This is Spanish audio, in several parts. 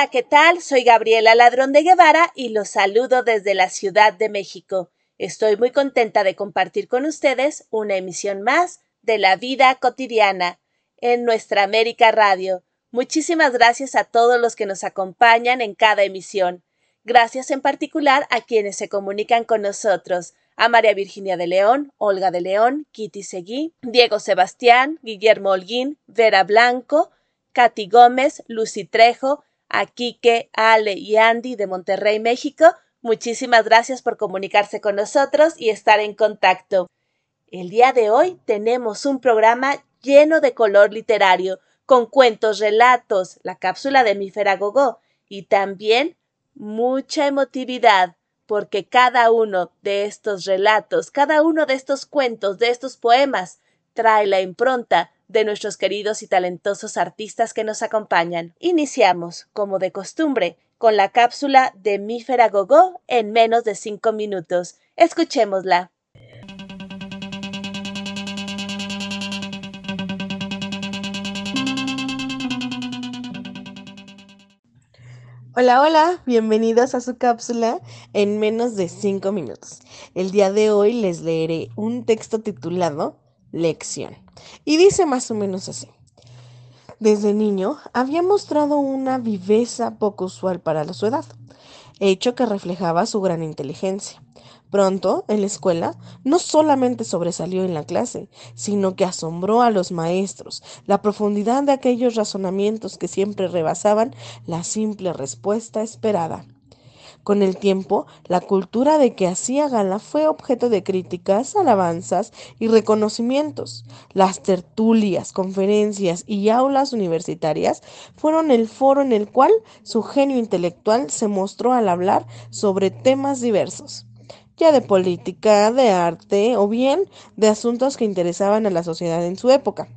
Hola, ¿qué tal? Soy Gabriela Ladrón de Guevara y los saludo desde la Ciudad de México. Estoy muy contenta de compartir con ustedes una emisión más de la vida cotidiana en nuestra América Radio. Muchísimas gracias a todos los que nos acompañan en cada emisión. Gracias en particular a quienes se comunican con nosotros, a María Virginia de León, Olga de León, Kitty Seguí, Diego Sebastián, Guillermo Holguín, Vera Blanco, Katy Gómez, Lucy Trejo, a Ale y Andy de Monterrey, México. Muchísimas gracias por comunicarse con nosotros y estar en contacto. El día de hoy tenemos un programa lleno de color literario, con cuentos, relatos, la cápsula de Mífera Gogó y también mucha emotividad, porque cada uno de estos relatos, cada uno de estos cuentos, de estos poemas, trae la impronta de nuestros queridos y talentosos artistas que nos acompañan. Iniciamos, como de costumbre, con la cápsula de Mífera Gogó en menos de cinco minutos. Escuchémosla. Hola, hola, bienvenidos a su cápsula en menos de cinco minutos. El día de hoy les leeré un texto titulado Lección. Y dice más o menos así. Desde niño había mostrado una viveza poco usual para su edad, hecho que reflejaba su gran inteligencia. Pronto, en la escuela, no solamente sobresalió en la clase, sino que asombró a los maestros la profundidad de aquellos razonamientos que siempre rebasaban la simple respuesta esperada. Con el tiempo, la cultura de que hacía gala fue objeto de críticas, alabanzas y reconocimientos. Las tertulias, conferencias y aulas universitarias fueron el foro en el cual su genio intelectual se mostró al hablar sobre temas diversos ya de política, de arte o bien de asuntos que interesaban a la sociedad en su época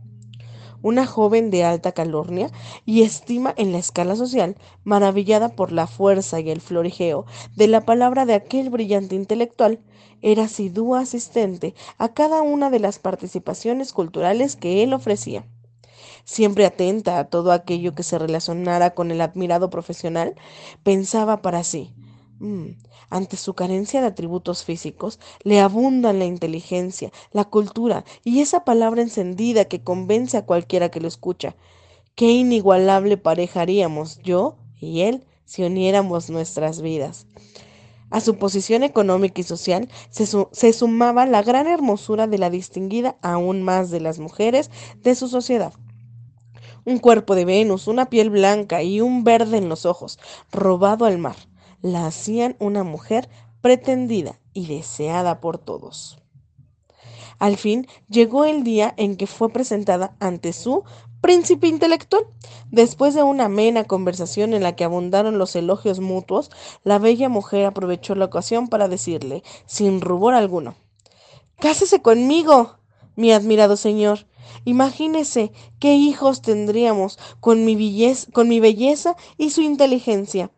una joven de alta calornia y estima en la escala social, maravillada por la fuerza y el florijeo de la palabra de aquel brillante intelectual, era asidua asistente a cada una de las participaciones culturales que él ofrecía. Siempre atenta a todo aquello que se relacionara con el admirado profesional, pensaba para sí, ante su carencia de atributos físicos, le abundan la inteligencia, la cultura y esa palabra encendida que convence a cualquiera que lo escucha. Qué inigualable pareja haríamos yo y él si uniéramos nuestras vidas. A su posición económica y social se, se, sumaba la gran hermosura de la distinguida aún más de las mujeres de su sociedad. Un cuerpo de Venus, una piel blanca y un verde en los ojos, robado al mar la hacían una mujer pretendida y deseada por todos. Al fin llegó el día en que fue presentada ante su príncipe intelectual. Después de una amena conversación en la que abundaron los elogios mutuos, la bella mujer aprovechó la ocasión para decirle, sin rubor alguno, Cásese conmigo, mi admirado señor. Imagínese qué hijos tendríamos con mi, belleza, con mi belleza y su inteligencia.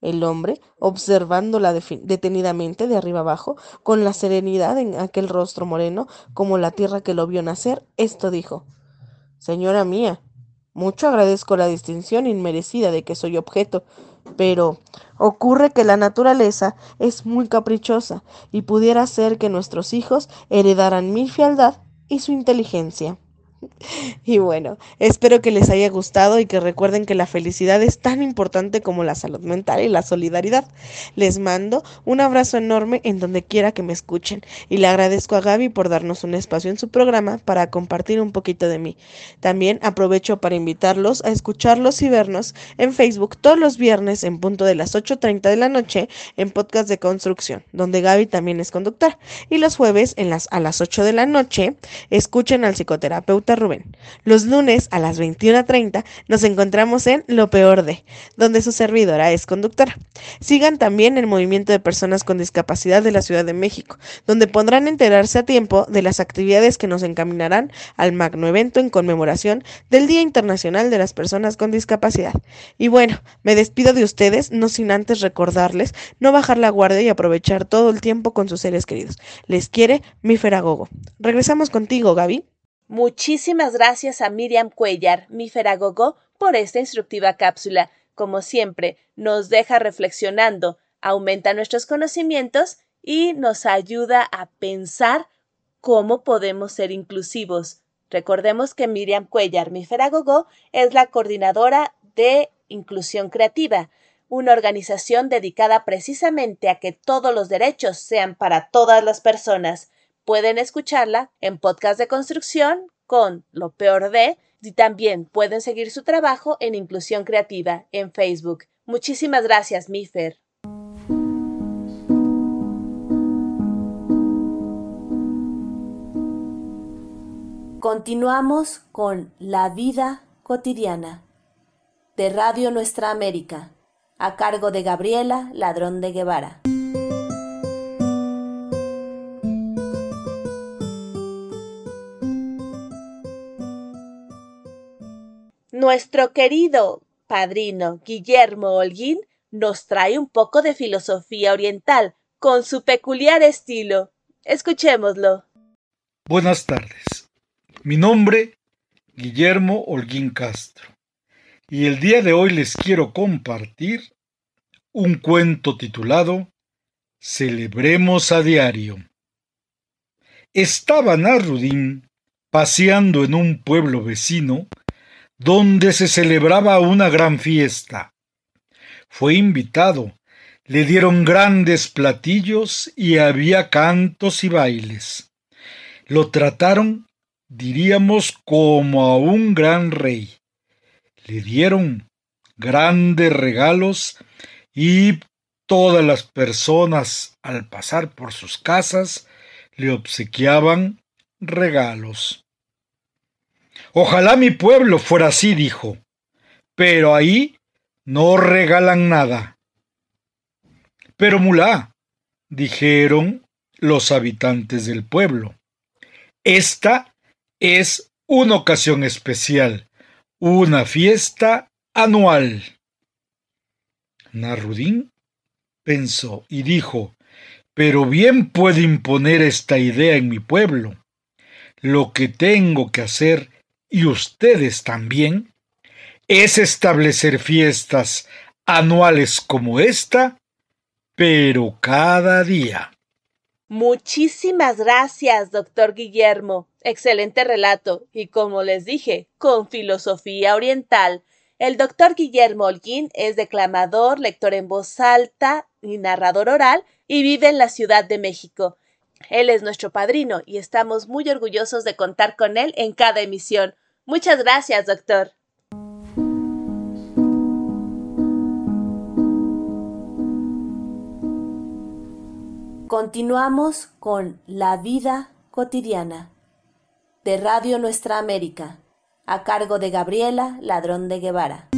El hombre, observándola detenidamente de arriba abajo, con la serenidad en aquel rostro moreno, como la tierra que lo vio nacer, esto dijo Señora mía, mucho agradezco la distinción inmerecida de que soy objeto, pero ocurre que la naturaleza es muy caprichosa y pudiera ser que nuestros hijos heredaran mi fialdad y su inteligencia. Y bueno, espero que les haya gustado y que recuerden que la felicidad es tan importante como la salud mental y la solidaridad. Les mando un abrazo enorme en donde quiera que me escuchen y le agradezco a Gaby por darnos un espacio en su programa para compartir un poquito de mí. También aprovecho para invitarlos a escucharlos y vernos en Facebook todos los viernes en punto de las 8.30 de la noche en podcast de construcción, donde Gaby también es conductora. Y los jueves en las, a las 8 de la noche escuchen al psicoterapeuta Rubén. Los lunes a las 21.30 nos encontramos en Lo Peor de, donde su servidora es conductora. Sigan también el movimiento de personas con discapacidad de la Ciudad de México, donde podrán enterarse a tiempo de las actividades que nos encaminarán al magno evento en conmemoración del Día Internacional de las Personas con Discapacidad. Y bueno, me despido de ustedes, no sin antes recordarles no bajar la guardia y aprovechar todo el tiempo con sus seres queridos. Les quiere mi Feragogo. Regresamos contigo, Gaby. Muchísimas gracias a Miriam Cuellar, mi Feragogo, por esta instructiva cápsula. como siempre, nos deja reflexionando, aumenta nuestros conocimientos y nos ayuda a pensar cómo podemos ser inclusivos. Recordemos que Miriam Cuellar, mi Feragogo, es la coordinadora de Inclusión Creativa, una organización dedicada precisamente a que todos los derechos sean para todas las personas. Pueden escucharla en podcast de construcción con Lo Peor de y también pueden seguir su trabajo en Inclusión Creativa en Facebook. Muchísimas gracias, Mifer. Continuamos con La vida cotidiana de Radio Nuestra América, a cargo de Gabriela Ladrón de Guevara. Nuestro querido padrino Guillermo Holguín nos trae un poco de filosofía oriental con su peculiar estilo. Escuchémoslo. Buenas tardes. Mi nombre, Guillermo Holguín Castro, y el día de hoy les quiero compartir un cuento titulado Celebremos a diario. Estaba Narudín paseando en un pueblo vecino donde se celebraba una gran fiesta. Fue invitado, le dieron grandes platillos y había cantos y bailes. Lo trataron, diríamos, como a un gran rey. Le dieron grandes regalos y todas las personas al pasar por sus casas le obsequiaban regalos. Ojalá mi pueblo fuera así, dijo, pero ahí no regalan nada. Pero mulá, dijeron los habitantes del pueblo, esta es una ocasión especial, una fiesta anual. Narudín pensó y dijo, pero bien puedo imponer esta idea en mi pueblo. Lo que tengo que hacer y ustedes también, es establecer fiestas anuales como esta, pero cada día. Muchísimas gracias, doctor Guillermo. Excelente relato y, como les dije, con filosofía oriental. El doctor Guillermo Holguín es declamador, lector en voz alta y narrador oral y vive en la Ciudad de México. Él es nuestro padrino y estamos muy orgullosos de contar con él en cada emisión. Muchas gracias, doctor. Continuamos con La vida cotidiana de Radio Nuestra América, a cargo de Gabriela Ladrón de Guevara.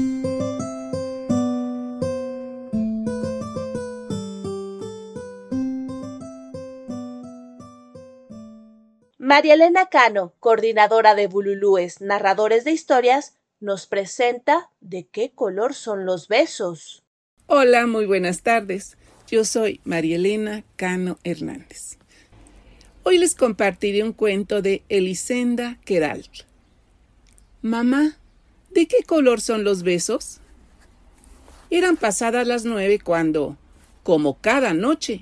María Elena Cano, coordinadora de Bululúes, narradores de historias, nos presenta de qué color son los besos. Hola, muy buenas tardes. Yo soy María Elena Cano Hernández. Hoy les compartiré un cuento de Elisenda Queralt. Mamá, ¿de qué color son los besos? Eran pasadas las nueve cuando, como cada noche,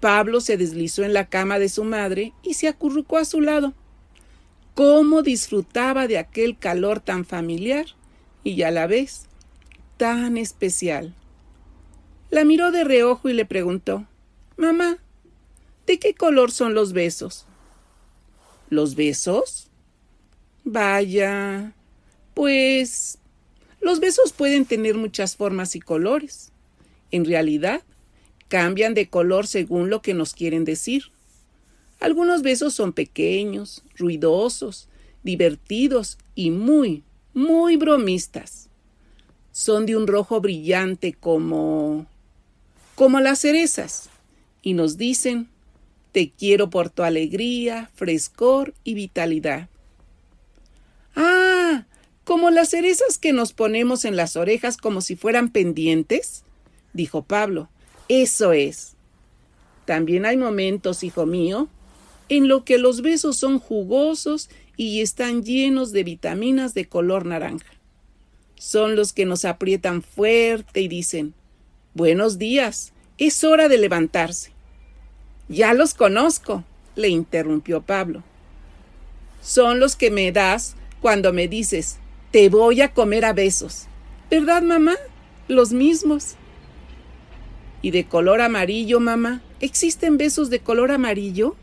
Pablo se deslizó en la cama de su madre y se acurrucó a su lado. Cómo disfrutaba de aquel calor tan familiar y a la vez tan especial. La miró de reojo y le preguntó Mamá, ¿de qué color son los besos? ¿Los besos? Vaya. Pues. Los besos pueden tener muchas formas y colores. En realidad, cambian de color según lo que nos quieren decir. Algunos besos son pequeños, ruidosos, divertidos y muy, muy bromistas. Son de un rojo brillante como... como las cerezas, y nos dicen, te quiero por tu alegría, frescor y vitalidad. Ah, como las cerezas que nos ponemos en las orejas como si fueran pendientes, dijo Pablo, eso es. También hay momentos, hijo mío, en lo que los besos son jugosos y están llenos de vitaminas de color naranja. Son los que nos aprietan fuerte y dicen, Buenos días, es hora de levantarse. Ya los conozco, le interrumpió Pablo. Son los que me das cuando me dices, te voy a comer a besos. ¿Verdad, mamá? Los mismos. ¿Y de color amarillo, mamá? ¿Existen besos de color amarillo?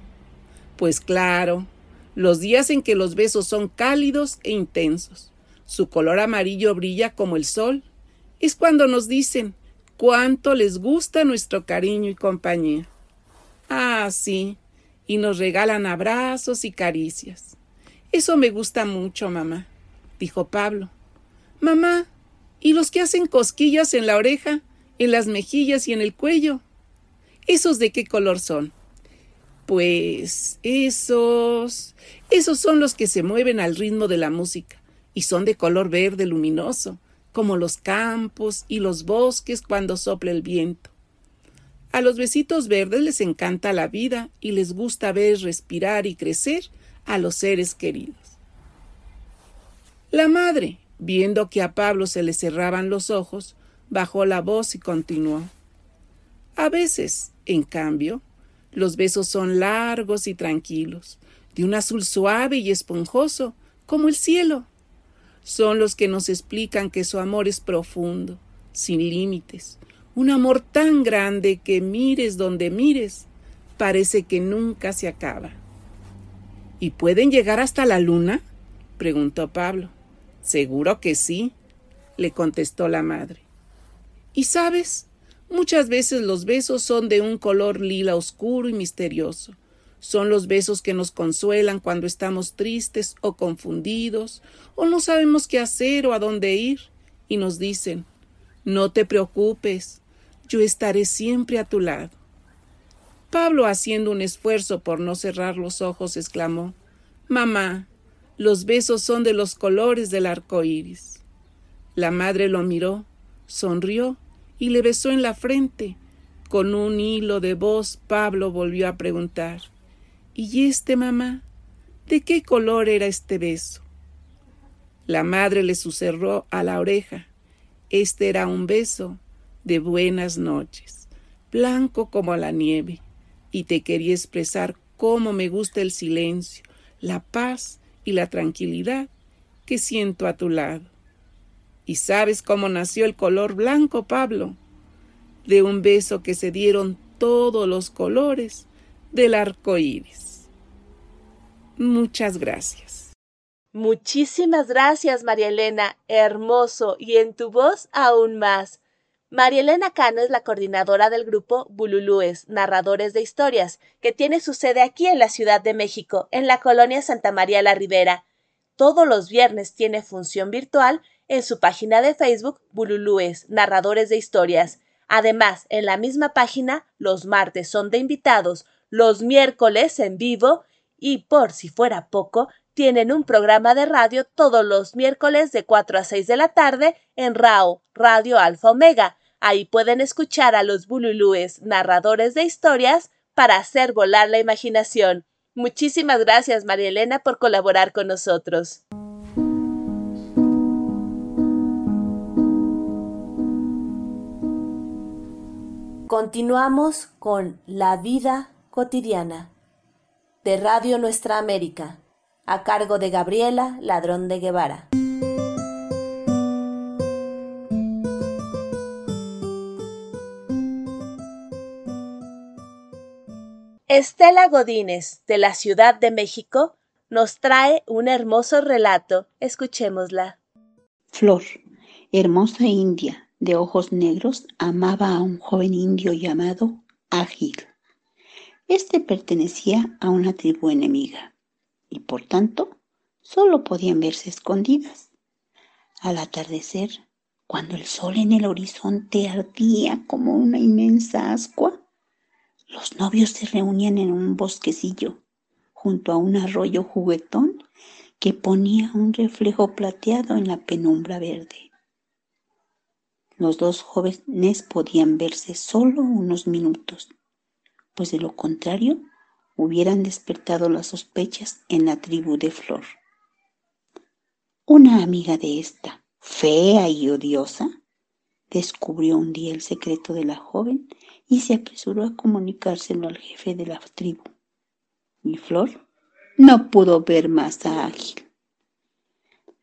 Pues claro, los días en que los besos son cálidos e intensos. Su color amarillo brilla como el sol. Es cuando nos dicen cuánto les gusta nuestro cariño y compañía. Ah, sí, y nos regalan abrazos y caricias. Eso me gusta mucho, mamá, dijo Pablo. Mamá, ¿y los que hacen cosquillas en la oreja, en las mejillas y en el cuello? ¿Esos de qué color son? Pues esos... esos son los que se mueven al ritmo de la música y son de color verde luminoso, como los campos y los bosques cuando sopla el viento. A los besitos verdes les encanta la vida y les gusta ver respirar y crecer a los seres queridos. La madre, viendo que a Pablo se le cerraban los ojos, bajó la voz y continuó. A veces, en cambio, los besos son largos y tranquilos, de un azul suave y esponjoso, como el cielo. Son los que nos explican que su amor es profundo, sin límites, un amor tan grande que mires donde mires, parece que nunca se acaba. ¿Y pueden llegar hasta la luna? preguntó Pablo. Seguro que sí, le contestó la madre. Y sabes, muchas veces los besos son de un color lila oscuro y misterioso. Son los besos que nos consuelan cuando estamos tristes o confundidos, o no sabemos qué hacer o a dónde ir, y nos dicen No te preocupes, yo estaré siempre a tu lado. Pablo, haciendo un esfuerzo por no cerrar los ojos, exclamó Mamá, los besos son de los colores del arco iris. La madre lo miró, sonrió y le besó en la frente. Con un hilo de voz, Pablo volvió a preguntar ¿Y este, mamá? ¿De qué color era este beso? La madre le susurró a la oreja. Este era un beso de buenas noches, blanco como la nieve, y te quería expresar cómo me gusta el silencio, la paz y la tranquilidad que siento a tu lado. ¿Y sabes cómo nació el color blanco, Pablo? De un beso que se dieron todos los colores del arco iris. Muchas gracias. Muchísimas gracias, María Elena. Hermoso y en tu voz aún más. María Elena Cano es la coordinadora del grupo Bululúes, Narradores de Historias, que tiene su sede aquí en la Ciudad de México, en la colonia Santa María la Ribera. Todos los viernes tiene función virtual en su página de Facebook Bululúes, Narradores de Historias. Además, en la misma página, los martes son de invitados, los miércoles en vivo y, por si fuera poco, tienen un programa de radio todos los miércoles de 4 a 6 de la tarde en RAO, Radio Alfa Omega. Ahí pueden escuchar a los bululúes, narradores de historias, para hacer volar la imaginación. Muchísimas gracias, María Elena, por colaborar con nosotros. Continuamos con La vida cotidiana de Radio Nuestra América a cargo de Gabriela Ladrón de Guevara. Estela Godínez, de la Ciudad de México, nos trae un hermoso relato. Escuchémosla. Flor, hermosa india, de ojos negros, amaba a un joven indio llamado Ágil. Este pertenecía a una tribu enemiga y por tanto solo podían verse escondidas. Al atardecer, cuando el sol en el horizonte ardía como una inmensa ascua, los novios se reunían en un bosquecillo junto a un arroyo juguetón que ponía un reflejo plateado en la penumbra verde. Los dos jóvenes podían verse solo unos minutos, pues de lo contrario hubieran despertado las sospechas en la tribu de Flor. Una amiga de esta, fea y odiosa, descubrió un día el secreto de la joven y se apresuró a comunicárselo al jefe de la tribu. Y Flor no pudo ver más a Ágil.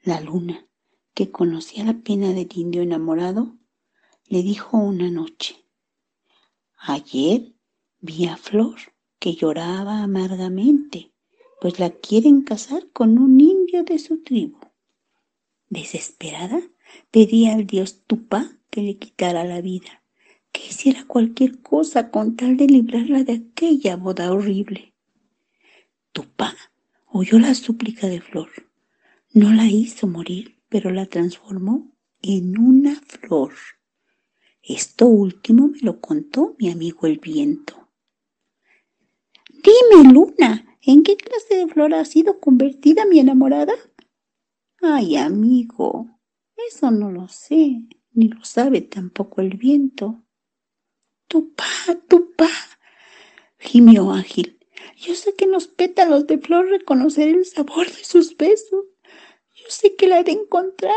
La luna, que conocía la pena del indio enamorado, le dijo una noche, ayer vi a Flor que lloraba amargamente, pues la quieren casar con un indio de su tribu. Desesperada, pedía al dios Tupá que le quitara la vida, que hiciera cualquier cosa con tal de librarla de aquella boda horrible. Tupá oyó la súplica de Flor. No la hizo morir, pero la transformó en una flor. Esto último me lo contó mi amigo el viento. Dime, Luna, ¿en qué clase de flor ha sido convertida mi enamorada? Ay, amigo, eso no lo sé, ni lo sabe tampoco el viento. Tupá, Tupá, gimió Ágil. Yo sé que en los pétalos de flor reconocer el sabor de sus besos. Yo sé que la he de encontrar.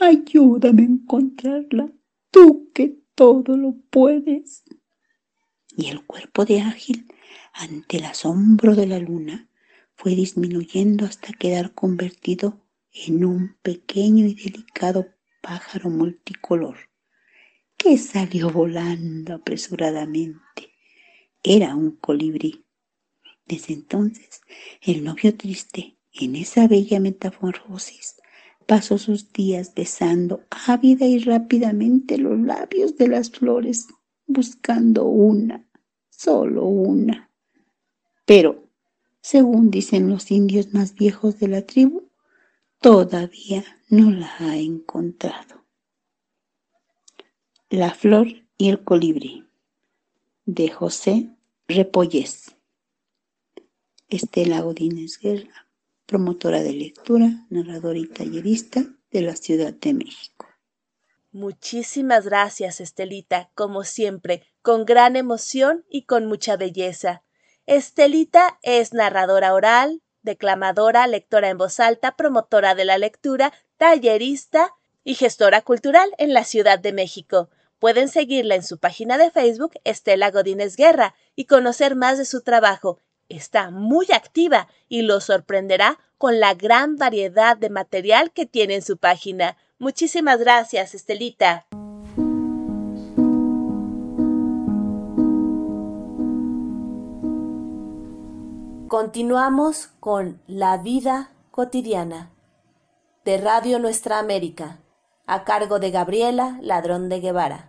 Ayúdame a encontrarla, tú que todo lo puedes. Y el cuerpo de Ágil, ante el asombro de la luna, fue disminuyendo hasta quedar convertido en un pequeño y delicado pájaro multicolor que salió volando apresuradamente. Era un colibrí. Desde entonces, el novio triste, en esa bella metamorfosis, pasó sus días besando ávida y rápidamente los labios de las flores, buscando una, solo una. Pero, según dicen los indios más viejos de la tribu, todavía no la ha encontrado. La flor y el colibrí de José Repollés. Estela Godínez Guerra, promotora de lectura, narradora y tallerista de la Ciudad de México. Muchísimas gracias, Estelita, como siempre, con gran emoción y con mucha belleza. Estelita es narradora oral, declamadora, lectora en voz alta, promotora de la lectura, tallerista y gestora cultural en la Ciudad de México. Pueden seguirla en su página de Facebook Estela Godínez Guerra y conocer más de su trabajo. Está muy activa y lo sorprenderá con la gran variedad de material que tiene en su página. Muchísimas gracias, Estelita. Continuamos con La vida cotidiana de Radio Nuestra América, a cargo de Gabriela Ladrón de Guevara.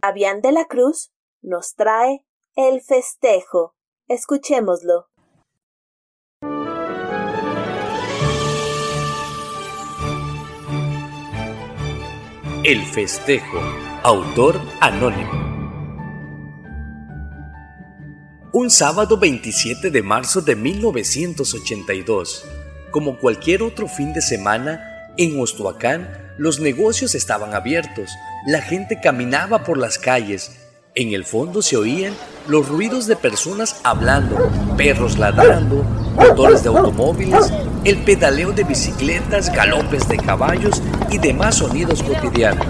Fabián de la Cruz nos trae el festejo. Escuchémoslo. El festejo. Autor anónimo. Un sábado 27 de marzo de 1982, como cualquier otro fin de semana, en Ostoacán los negocios estaban abiertos, la gente caminaba por las calles, en el fondo se oían los ruidos de personas hablando, perros ladrando, motores de automóviles, el pedaleo de bicicletas, galopes de caballos y demás sonidos cotidianos.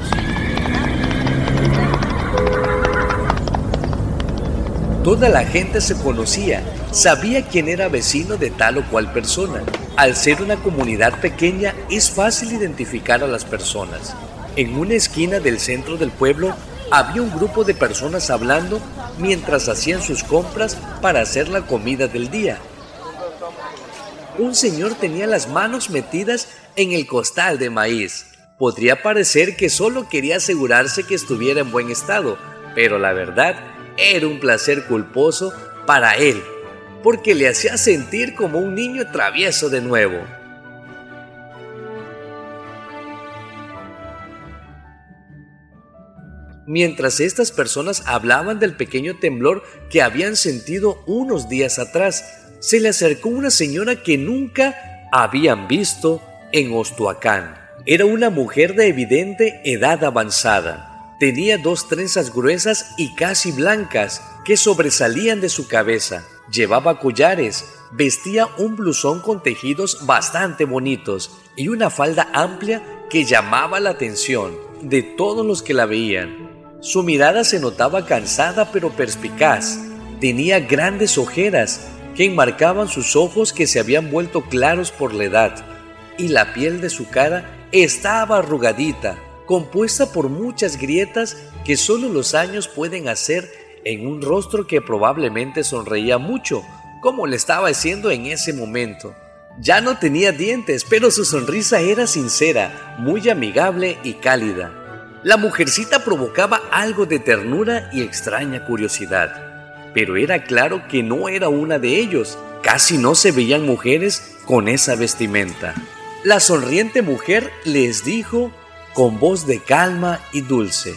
Toda la gente se conocía, sabía quién era vecino de tal o cual persona. Al ser una comunidad pequeña es fácil identificar a las personas. En una esquina del centro del pueblo había un grupo de personas hablando mientras hacían sus compras para hacer la comida del día. Un señor tenía las manos metidas en el costal de maíz. Podría parecer que solo quería asegurarse que estuviera en buen estado, pero la verdad era un placer culposo para él, porque le hacía sentir como un niño travieso de nuevo. Mientras estas personas hablaban del pequeño temblor que habían sentido unos días atrás, se le acercó una señora que nunca habían visto en Ostoacán. Era una mujer de evidente edad avanzada. Tenía dos trenzas gruesas y casi blancas, que sobresalían de su cabeza. Llevaba collares, vestía un blusón con tejidos bastante bonitos y una falda amplia que llamaba la atención de todos los que la veían. Su mirada se notaba cansada pero perspicaz. Tenía grandes ojeras que enmarcaban sus ojos que se habían vuelto claros por la edad, y la piel de su cara estaba arrugadita, compuesta por muchas grietas que solo los años pueden hacer en un rostro que probablemente sonreía mucho, como le estaba haciendo en ese momento. Ya no tenía dientes, pero su sonrisa era sincera, muy amigable y cálida. La mujercita provocaba algo de ternura y extraña curiosidad, pero era claro que no era una de ellos. Casi no se veían mujeres con esa vestimenta. La sonriente mujer les dijo con voz de calma y dulce.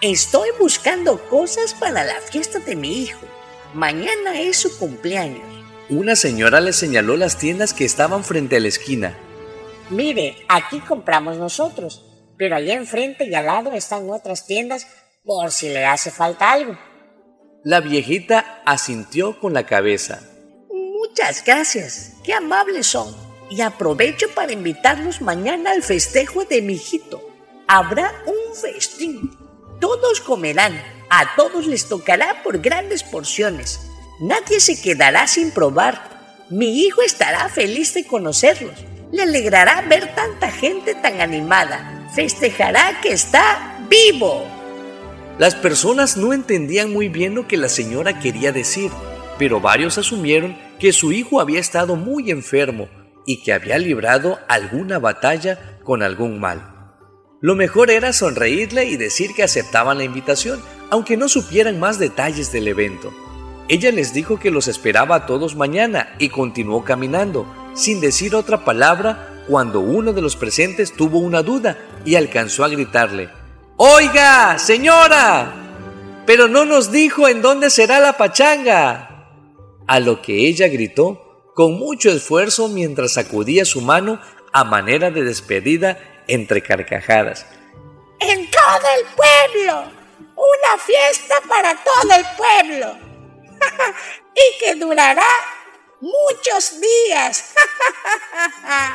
Estoy buscando cosas para la fiesta de mi hijo. Mañana es su cumpleaños. Una señora le señaló las tiendas que estaban frente a la esquina. Mire, aquí compramos nosotros, pero allá enfrente y al lado están otras tiendas por si le hace falta algo. La viejita asintió con la cabeza. Muchas gracias, qué amables son. Y aprovecho para invitarlos mañana al festejo de mi hijito. Habrá un festín todos comerán, a todos les tocará por grandes porciones. Nadie se quedará sin probar. Mi hijo estará feliz de conocerlos. Le alegrará ver tanta gente tan animada. Festejará que está vivo. Las personas no entendían muy bien lo que la señora quería decir, pero varios asumieron que su hijo había estado muy enfermo y que había librado alguna batalla con algún mal. Lo mejor era sonreírle y decir que aceptaban la invitación, aunque no supieran más detalles del evento. Ella les dijo que los esperaba a todos mañana y continuó caminando, sin decir otra palabra, cuando uno de los presentes tuvo una duda y alcanzó a gritarle, Oiga, señora, pero no nos dijo en dónde será la pachanga. A lo que ella gritó con mucho esfuerzo mientras sacudía su mano a manera de despedida entre carcajadas. En todo el pueblo. Una fiesta para todo el pueblo. y que durará muchos días.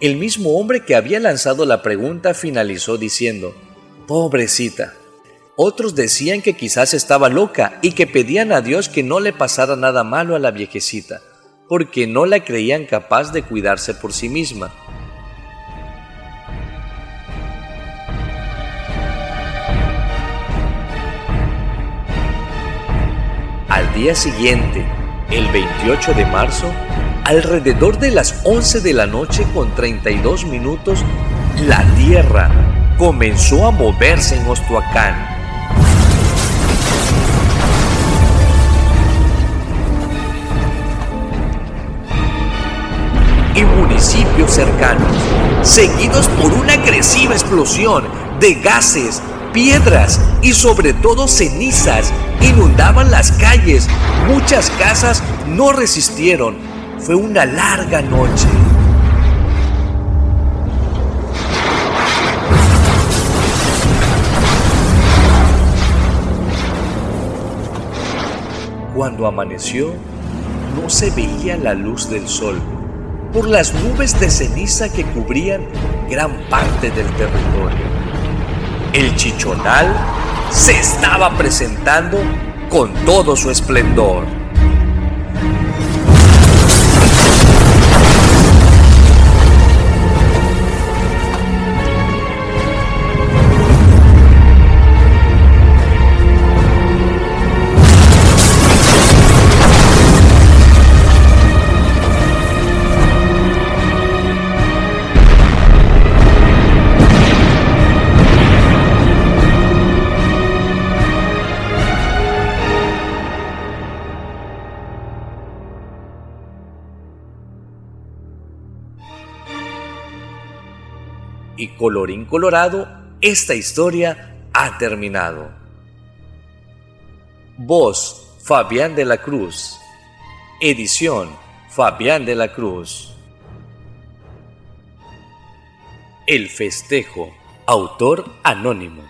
el mismo hombre que había lanzado la pregunta finalizó diciendo, Pobrecita. Otros decían que quizás estaba loca y que pedían a Dios que no le pasara nada malo a la viejecita, porque no la creían capaz de cuidarse por sí misma. Al día siguiente, el 28 de marzo, alrededor de las 11 de la noche con 32 minutos, la Tierra comenzó a moverse en Ostoacán. Y municipios cercanos, seguidos por una agresiva explosión de gases, piedras y sobre todo cenizas inundaban las calles. Muchas casas no resistieron. Fue una larga noche. Cuando amaneció, no se veía la luz del sol por las nubes de ceniza que cubrían gran parte del territorio el chichonal se estaba presentando con todo su esplendor. Colorín colorado, esta historia ha terminado. Voz Fabián de la Cruz. Edición Fabián de la Cruz. El festejo. Autor anónimo.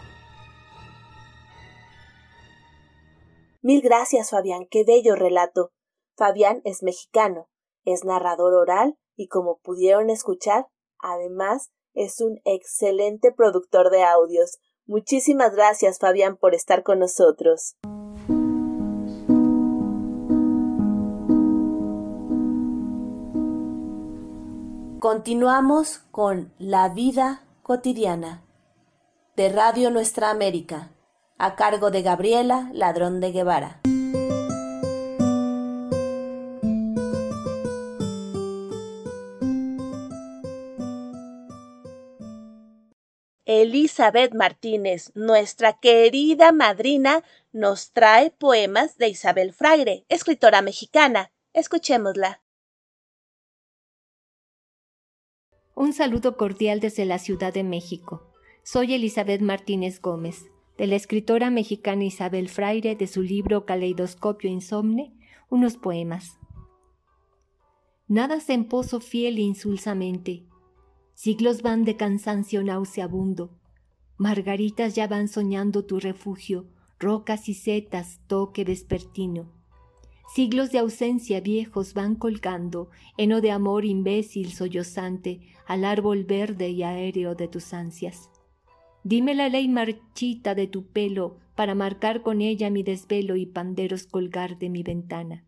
Mil gracias, Fabián, qué bello relato. Fabián es mexicano, es narrador oral y como pudieron escuchar, además es un excelente productor de audios. Muchísimas gracias, Fabián, por estar con nosotros. Continuamos con La vida cotidiana de Radio Nuestra América, a cargo de Gabriela Ladrón de Guevara. Elizabeth Martínez, nuestra querida madrina, nos trae poemas de Isabel Fraire, escritora mexicana. Escuchémosla. Un saludo cordial desde la Ciudad de México. Soy Elizabeth Martínez Gómez, de la escritora mexicana Isabel Fraire de su libro Caleidoscopio Insomne, unos poemas. Nadas en pozo fiel e insulsamente. Siglos van de cansancio nauseabundo. Margaritas ya van soñando tu refugio, rocas y setas, toque vespertino. Siglos de ausencia viejos van colgando, heno de amor imbécil sollozante, al árbol verde y aéreo de tus ansias. Dime la ley marchita de tu pelo para marcar con ella mi desvelo y panderos colgar de mi ventana.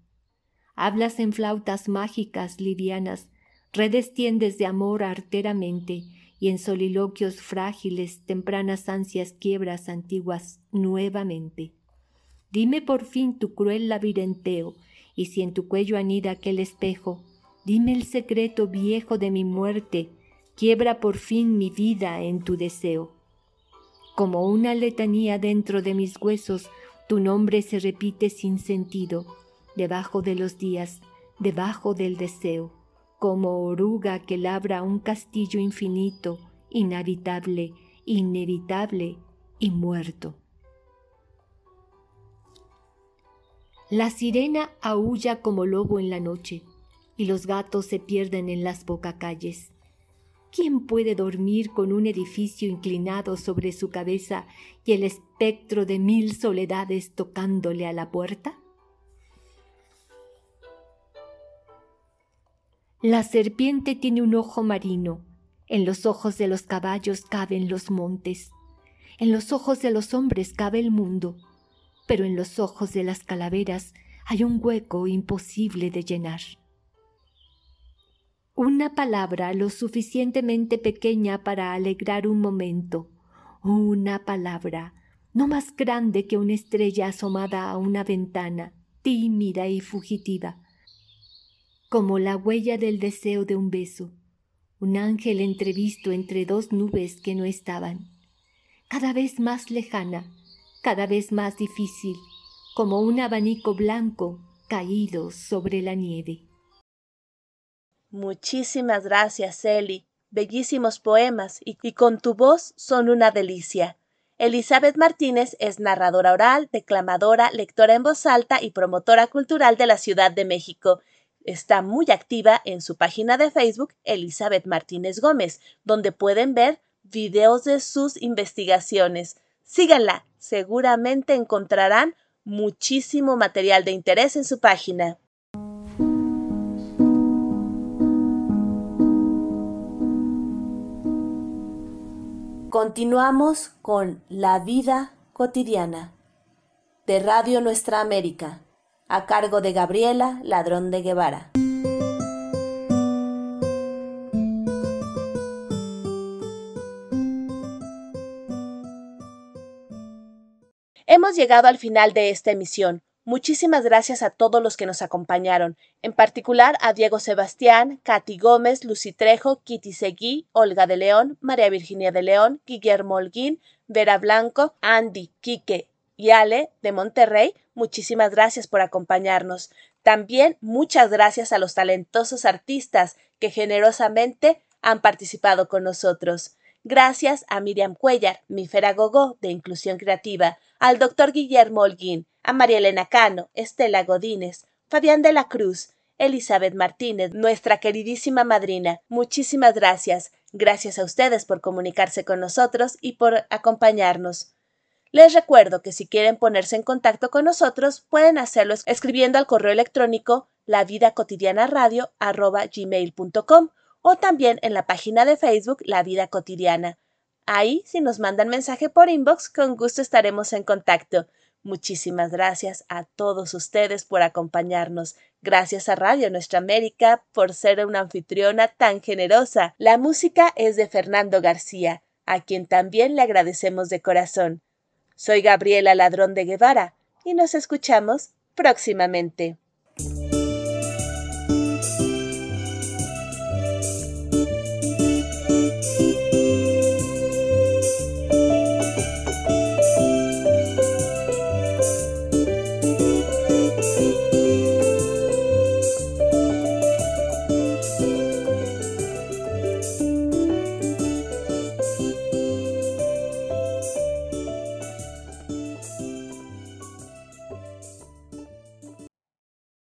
Hablas en flautas mágicas livianas, redes tiendes de amor arteramente y en soliloquios frágiles tempranas ansias quiebras antiguas nuevamente. Dime por fin tu cruel labirinteo, y si en tu cuello anida aquel espejo, dime el secreto viejo de mi muerte, quiebra por fin mi vida en tu deseo. Como una letanía dentro de mis huesos, tu nombre se repite sin sentido, debajo de los días, debajo del deseo, como oruga que labra un castillo infinito, inhabitable, inevitable y muerto. La sirena aúlla como lobo en la noche, y los gatos se pierden en las bocacalles. ¿Quién puede dormir con un edificio inclinado sobre su cabeza y el espectro de mil soledades tocándole a la puerta? La serpiente tiene un ojo marino, en los ojos de los caballos caben los montes, en los ojos de los hombres cabe el mundo. Pero en los ojos de las calaveras hay un hueco imposible de llenar. Una palabra lo suficientemente pequeña para alegrar un momento, una palabra no más grande que una estrella asomada a una ventana, tímida y fugitiva, como la huella del deseo de un beso, un ángel entrevisto entre dos nubes que no estaban, cada vez más lejana, cada vez más difícil, como un abanico blanco caído sobre la nieve. Muchísimas gracias, Eli. Bellísimos poemas y, y, con tu voz son una delicia. Elizabeth Martínez es narradora oral, declamadora, lectora en voz alta y promotora cultural de la Ciudad de México. Está muy activa en su página de Facebook Elizabeth Martínez Gómez, donde pueden ver videos de sus investigaciones. Síganla, seguramente encontrarán muchísimo material de interés en su página. Continuamos con La vida cotidiana de Radio Nuestra América, a cargo de Gabriela Ladrón de Guevara. Hemos llegado al final de esta emisión. Muchísimas gracias a todos los que nos acompañaron, en particular a Diego Sebastián, Katy Gómez, Lucy Trejo, Kitty Seguí, Olga de León, María Virginia de León, Guillermo Holguín, Vera Blanco, Andy, Quique y Ale de Monterrey. Muchísimas gracias por acompañarnos. También muchas gracias a los talentosos artistas que generosamente han participado con nosotros. Gracias a Miriam Cuellar, mi Gogó de Inclusión Creativa, al doctor Guillermo Holguín, a María Elena Cano, Estela Godínez, Fabián de la Cruz, Elizabeth Martínez, nuestra queridísima madrina. Muchísimas gracias. Gracias a ustedes por comunicarse con nosotros y por acompañarnos. Les recuerdo que si quieren ponerse en contacto con nosotros, pueden hacerlo escribiendo al correo electrónico lavidacotidianaradio.com o también en la página de Facebook La Vida Cotidiana. Ahí, si nos mandan mensaje por inbox, con gusto estaremos en contacto. Muchísimas gracias a todos ustedes por acompañarnos. Gracias a Radio Nuestra América por ser una anfitriona tan generosa. La música es de Fernando García, a quien también le agradecemos de corazón. Soy Gabriela Ladrón de Guevara y nos escuchamos próximamente.